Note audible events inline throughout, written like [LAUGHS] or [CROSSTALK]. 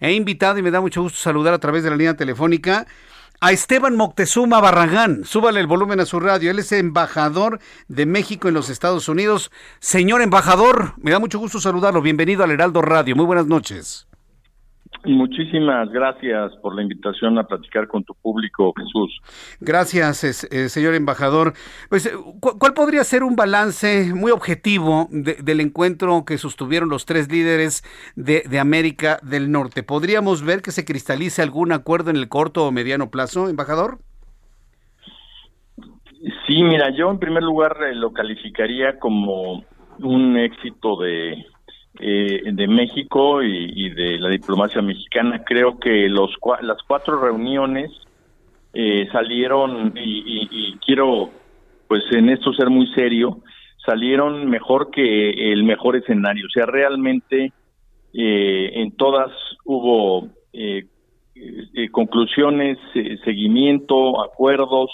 He invitado y me da mucho gusto saludar a través de la línea telefónica a Esteban Moctezuma Barragán. Súbale el volumen a su radio. Él es embajador de México en los Estados Unidos. Señor embajador, me da mucho gusto saludarlo. Bienvenido al Heraldo Radio. Muy buenas noches. Muchísimas gracias por la invitación a platicar con tu público, Jesús. Gracias, eh, señor embajador. Pues, eh, ¿cuál podría ser un balance muy objetivo del encuentro que sostuvieron los tres líderes de, de, América del Norte? ¿Podríamos ver que se cristalice algún acuerdo en el corto o mediano plazo, embajador? Sí, mira, yo en primer lugar eh, lo calificaría como un éxito de eh, de México y, de la diplomacia mexicana. Creo que los las cuatro reuniones eh, salieron y, quiero, pues en esto ser muy serio, salieron mejor que el mejor escenario. O sea, realmente eh, en todas hubo conclusiones, seguimiento, acuerdos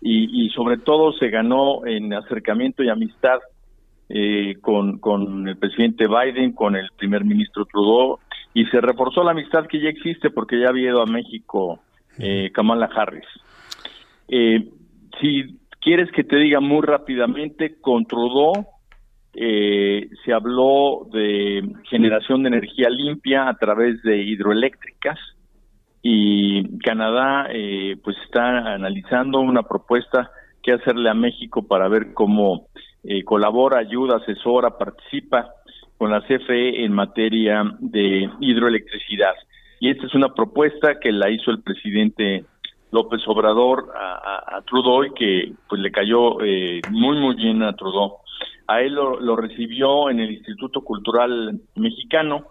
y sobre todo se ganó en acercamiento y amistad eh, con, con el presidente Biden, con el primer ministro Trudeau, y se reforzó la amistad que ya existe porque ya había ido a México eh, Kamala Harris. Eh, si quieres que te diga muy rápidamente, con Trudeau eh, se habló de generación de energía limpia a través de hidroeléctricas y Canadá eh, pues está analizando una propuesta que hacerle a México para ver cómo eh, colabora, ayuda, asesora, participa con la CFE en materia de hidroelectricidad. Y esta es una propuesta que la hizo el presidente López Obrador a, Trudeau y que pues le cayó eh, muy muy bien a Trudeau. A él lo, recibió en el Instituto Cultural Mexicano,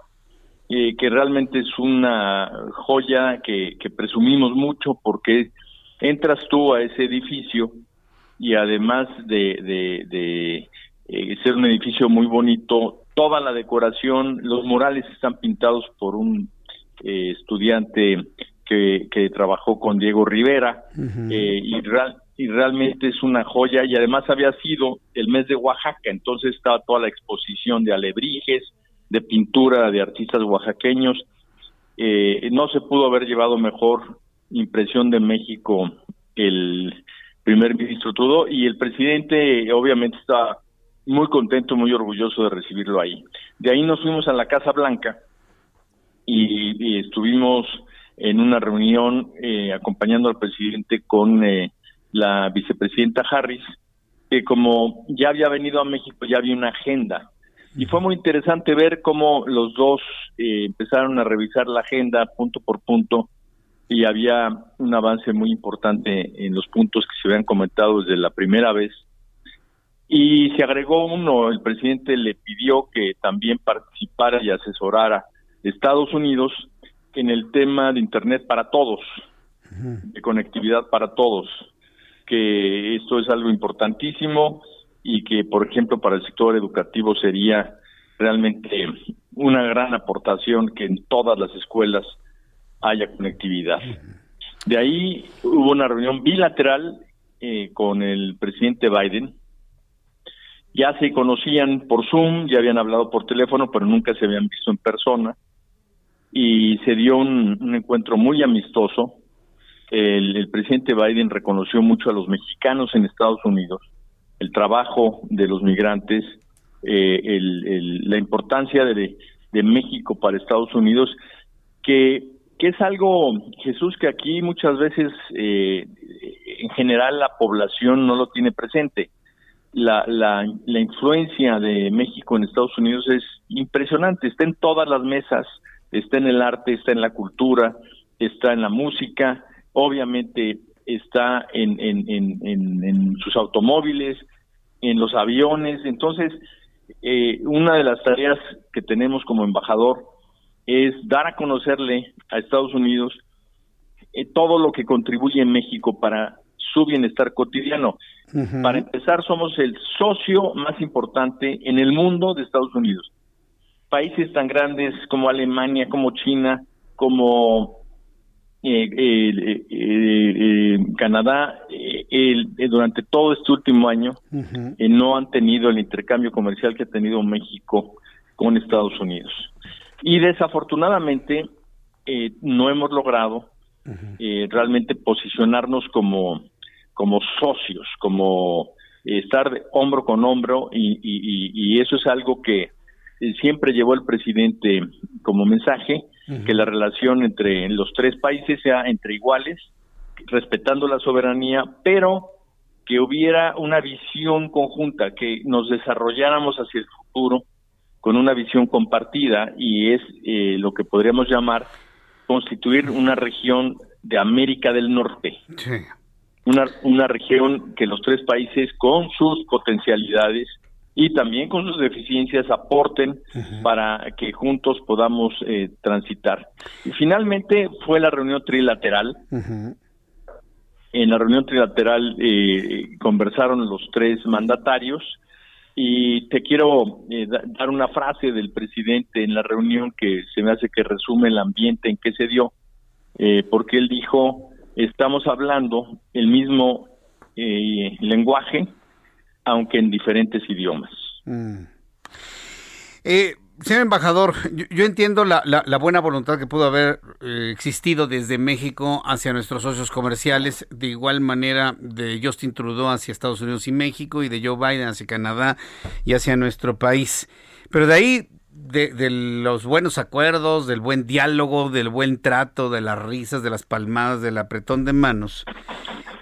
eh, que realmente es una joya que, que presumimos mucho porque entras tú a ese edificio y además de, de, eh, ser un edificio muy bonito, toda la decoración, los murales están pintados por un eh, estudiante que, que, trabajó con Diego Rivera eh, y, y realmente es una joya y además había sido el mes de Oaxaca, entonces estaba toda la exposición de alebrijes, de pintura de artistas oaxaqueños. no se pudo haber llevado mejor impresión de México el primer ministro todo y el presidente obviamente está muy contento, muy orgulloso de recibirlo ahí. De ahí nos fuimos a la Casa Blanca y, estuvimos en una reunión eh, acompañando al presidente con eh, la vicepresidenta Harris, que como ya había venido a México, ya había una agenda. Y fue muy interesante ver cómo los dos eh, empezaron a revisar la agenda punto por punto y había un avance muy importante en los puntos que se habían comentado desde la primera vez. Y se agregó uno, el presidente le pidió que también participara y asesorara Estados Unidos en el tema de Internet para todos, de conectividad para todos, que esto es algo importantísimo y que, por ejemplo, para el sector educativo sería realmente una gran aportación que en todas las escuelas haya conectividad. De ahí hubo una reunión bilateral eh, con el presidente Biden. Ya se conocían por Zoom, ya habían hablado por teléfono, pero nunca se habían visto en persona. Y se dio un, encuentro muy amistoso. El, presidente Biden reconoció mucho a los mexicanos en Estados Unidos, el trabajo de los migrantes, eh, la importancia de, de México para Estados Unidos, que que es algo, Jesús, que aquí muchas veces eh, en general la población no lo tiene presente. La, la, la influencia de México en Estados Unidos es impresionante, está en todas las mesas, está en el arte, está en la cultura, está en la música, obviamente está en, en, en, en sus automóviles, en los aviones. Entonces, eh, una de las tareas que tenemos como embajador es dar a conocerle a Estados Unidos eh, todo lo que contribuye en México para su bienestar cotidiano. Para empezar, somos el socio más importante en el mundo de Estados Unidos. Países tan grandes como Alemania, como China, como eh, eh, eh, Canadá, durante todo este último año, no han tenido el intercambio comercial que ha tenido México con Estados Unidos. Y desafortunadamente no hemos logrado realmente posicionarnos como como socios, como estar hombro con hombro y, eso es algo que siempre llevó el presidente como mensaje, que la relación entre los tres países sea entre iguales, respetando la soberanía, pero que hubiera una visión conjunta, que nos desarrolláramos hacia el futuro con una visión compartida y es eh, lo que podríamos llamar constituir una región de América del Norte. Sí una, una región que los tres países con sus potencialidades y también con sus deficiencias aporten para que juntos podamos eh, transitar. Y finalmente fue la reunión trilateral. En la reunión trilateral eh, conversaron los tres mandatarios y te quiero eh, dar una frase del presidente en la reunión que se me hace que resume el ambiente en que se dio, porque él dijo estamos hablando el mismo eh, lenguaje, aunque en diferentes idiomas. Mm. Eh, señor embajador, yo, entiendo la, la, buena voluntad que pudo haber eh, existido desde México hacia nuestros socios comerciales, de igual manera de Justin Trudeau hacia Estados Unidos y México y de Joe Biden hacia Canadá y hacia nuestro país. Pero de ahí de, los buenos acuerdos, del buen diálogo, del buen trato, de las risas, de las palmadas, del apretón de manos.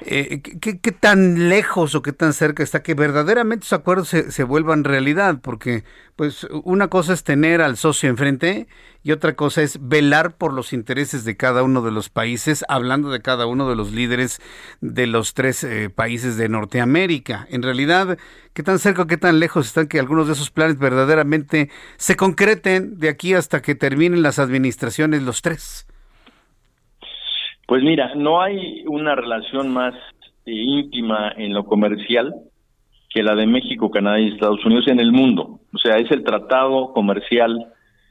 Eh, ¿qué, tan lejos o qué tan cerca está que verdaderamente esos acuerdos se, se, vuelvan realidad? Porque, pues, una cosa es tener al socio enfrente y otra cosa es velar por los intereses de cada uno de los países, hablando de cada uno de los líderes de los tres eh, países de Norteamérica. En realidad, ¿qué tan cerca o qué tan lejos están que algunos de esos planes verdaderamente se concreten de aquí hasta que terminen las administraciones los tres? Pues mira, no hay una relación más eh, íntima en lo comercial que la de México, Canadá y Estados Unidos en el mundo. O sea, es el tratado comercial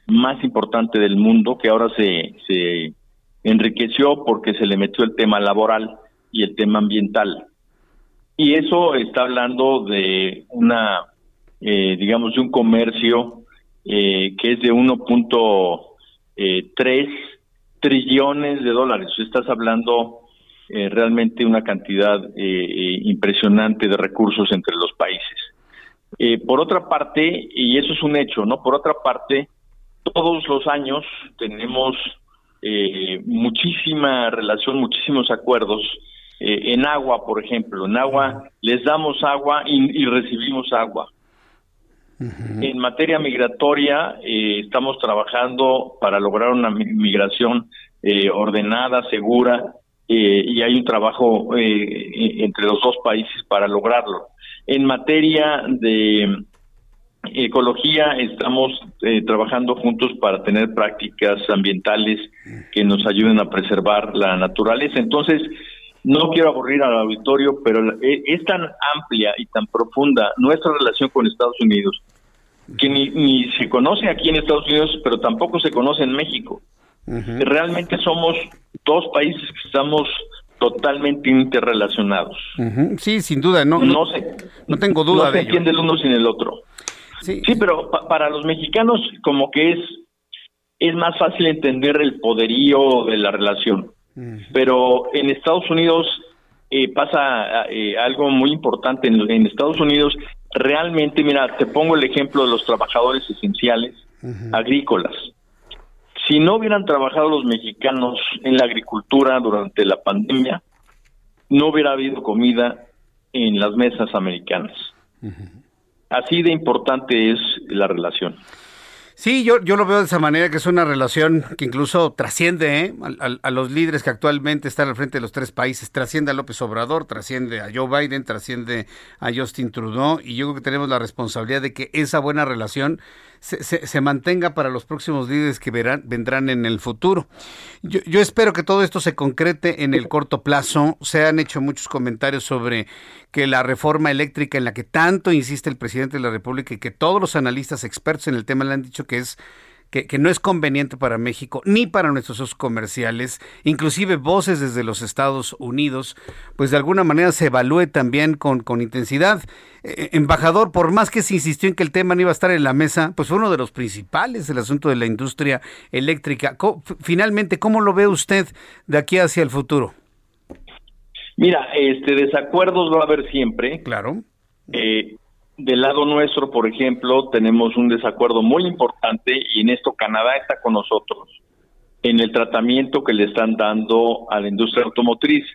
más importante del mundo, que ahora se, se enriqueció porque se le metió el tema laboral y el tema ambiental. Y eso está hablando de una, eh, digamos, de un comercio eh, que es de 1.3 eh, trillones de dólares. Estás hablando eh, realmente una cantidad impresionante de recursos entre los países. por otra parte, y eso es un hecho, ¿no? Por otra parte, todos los años tenemos eh, muchísima relación, muchísimos acuerdos. Eh, en agua, por ejemplo, en agua les damos agua y, recibimos agua. En materia migratoria, eh, estamos trabajando para lograr una migración ordenada, segura, y hay un trabajo entre los dos países para lograrlo. En materia de ecología estamos eh, trabajando juntos para tener prácticas ambientales que nos ayuden a preservar la naturaleza. Entonces, no quiero aburrir al auditorio, pero eh, es tan amplia y tan profunda nuestra relación con Estados Unidos que ni, ni se conoce aquí en Estados Unidos, pero tampoco se conoce en México. Realmente somos dos países que estamos totalmente interrelacionados. Sí, sin duda, no, no, no, tengo duda no se entiende el uno sin el otro. Sí, pero para los mexicanos como que es es más fácil entender el poderío de la relación. Pero en Estados Unidos eh, pasa eh, algo muy importante. En, Estados Unidos realmente, mira, te pongo el ejemplo de los trabajadores esenciales agrícolas. Si no hubieran trabajado los mexicanos en la agricultura durante la pandemia, no hubiera habido comida en las mesas americanas. Así de importante es la relación. Sí, yo, yo lo veo de esa manera, que es una relación que incluso trasciende ¿eh? a, los líderes que actualmente están al frente de los tres países, trasciende a López Obrador, trasciende a Joe Biden, trasciende a Justin Trudeau, y yo creo que tenemos la responsabilidad de que esa buena relación se, mantenga para los próximos líderes que verán, vendrán en el futuro. Yo, yo, espero que todo esto se concrete en el corto plazo. Se han hecho muchos comentarios sobre que la reforma eléctrica en la que tanto insiste el presidente de la República y que todos los analistas expertos en el tema le han dicho que es que, no es conveniente para México ni para nuestros socios comerciales, inclusive voces desde los Estados Unidos, pues de alguna manera se evalúe también con, con intensidad. Eh, embajador, por más que se insistió en que el tema no iba a estar en la mesa, pues fue uno de los principales, el asunto de la industria eléctrica. finalmente, ¿cómo lo ve usted de aquí hacia el futuro? Mira, este desacuerdos va a haber siempre. Claro. Eh, del lado nuestro, por ejemplo, tenemos un desacuerdo muy importante y en esto Canadá está con nosotros en el tratamiento que le están dando a la industria automotriz,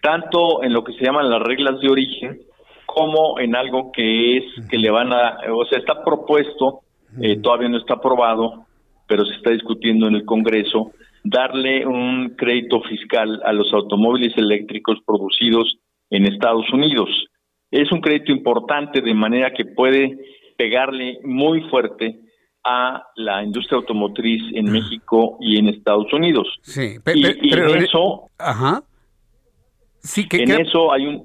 tanto en lo que se llaman las reglas de origen como en algo que es que le van a, o sea, está propuesto, eh, todavía no está aprobado, pero se está discutiendo en el Congreso, darle un crédito fiscal a los automóviles eléctricos producidos en Estados Unidos es un crédito importante de manera que puede pegarle muy fuerte a la industria automotriz en México y en Estados Unidos. Sí, y, en eso, ajá. Sí, que, en eso hay un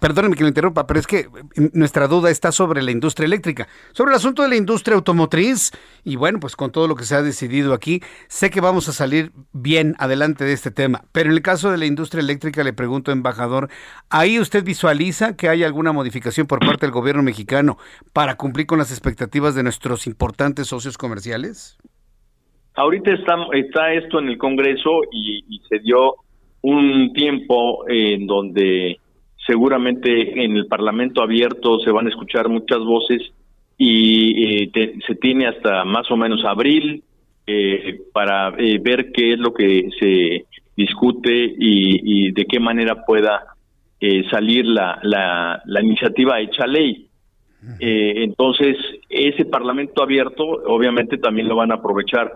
Perdóneme que lo interrumpa, pero es que nuestra duda está sobre la industria eléctrica, sobre el asunto de la industria automotriz y bueno, pues con todo lo que se ha decidido aquí, sé que vamos a salir bien adelante de este tema, pero en el caso de la industria eléctrica le pregunto, embajador, ¿ahí usted visualiza que hay alguna modificación por parte del gobierno mexicano para cumplir con las expectativas de nuestros importantes socios comerciales? Ahorita está, está esto en el Congreso y se dio un tiempo en donde seguramente en el Parlamento abierto se van a escuchar muchas voces y eh, se tiene hasta más o menos abril eh, para eh, ver qué es lo que se discute y, de qué manera pueda salir la, la, la, iniciativa hecha ley. entonces, ese Parlamento abierto obviamente también lo van a aprovechar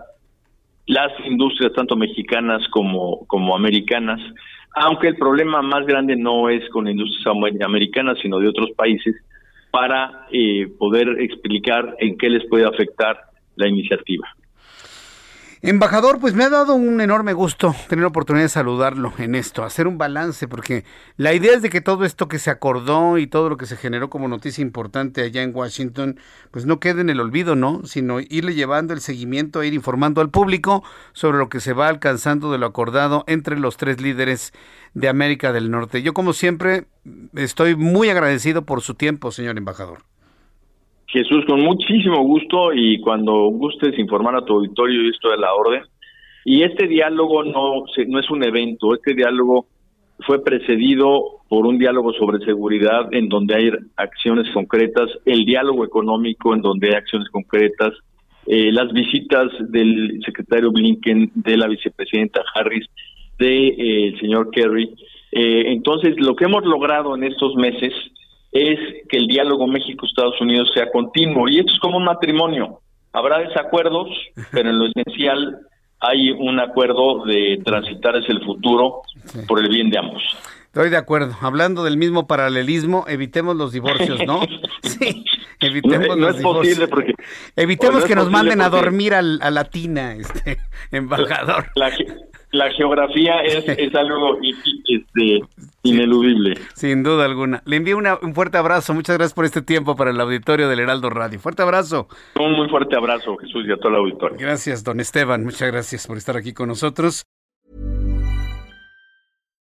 las industrias tanto mexicanas como, como americanas aunque el problema más grande no es con la industria americana, sino de otros países, para eh, poder explicar en qué les puede afectar la iniciativa. Embajador, pues me ha dado un enorme gusto tener la oportunidad de saludarlo en esto, hacer un balance, porque la idea es de que todo esto que se acordó y todo lo que se generó como noticia importante allá en Washington, pues no quede en el olvido, ¿no? Sino irle llevando el seguimiento, ir informando al público sobre lo que se va alcanzando de lo acordado entre los tres líderes de América del Norte. Yo, como siempre, estoy muy agradecido por su tiempo, señor embajador. Jesús, con muchísimo gusto y cuando gustes informar a tu auditorio, y esto de la orden. Y este diálogo no, no es un evento, este diálogo fue precedido por un diálogo sobre seguridad en donde hay acciones concretas, el diálogo económico en donde hay acciones concretas, eh, las visitas del secretario Blinken, de la vicepresidenta Harris, del de, eh, señor Kerry. Eh, entonces, lo que hemos logrado en estos meses es que el diálogo México-Estados Unidos sea continuo. Y esto es como un matrimonio. Habrá desacuerdos, pero en lo esencial hay un acuerdo de transitar hacia el futuro por el bien de ambos. Estoy de acuerdo. Hablando del mismo paralelismo, evitemos los divorcios, ¿no? [LAUGHS] Sí, evitemos no, es posible porque evitemos que nos manden a dormir al, a la tina, este [LAUGHS] embajador. La, la geografía es, [LAUGHS] es algo este, ineludible. Sin duda alguna. Le envío un fuerte abrazo. Muchas gracias por este tiempo para el auditorio del Heraldo Radio. Fuerte abrazo. Un muy fuerte abrazo, Jesús, y a todo el auditorio. Gracias, don Esteban. Muchas gracias por estar aquí con nosotros.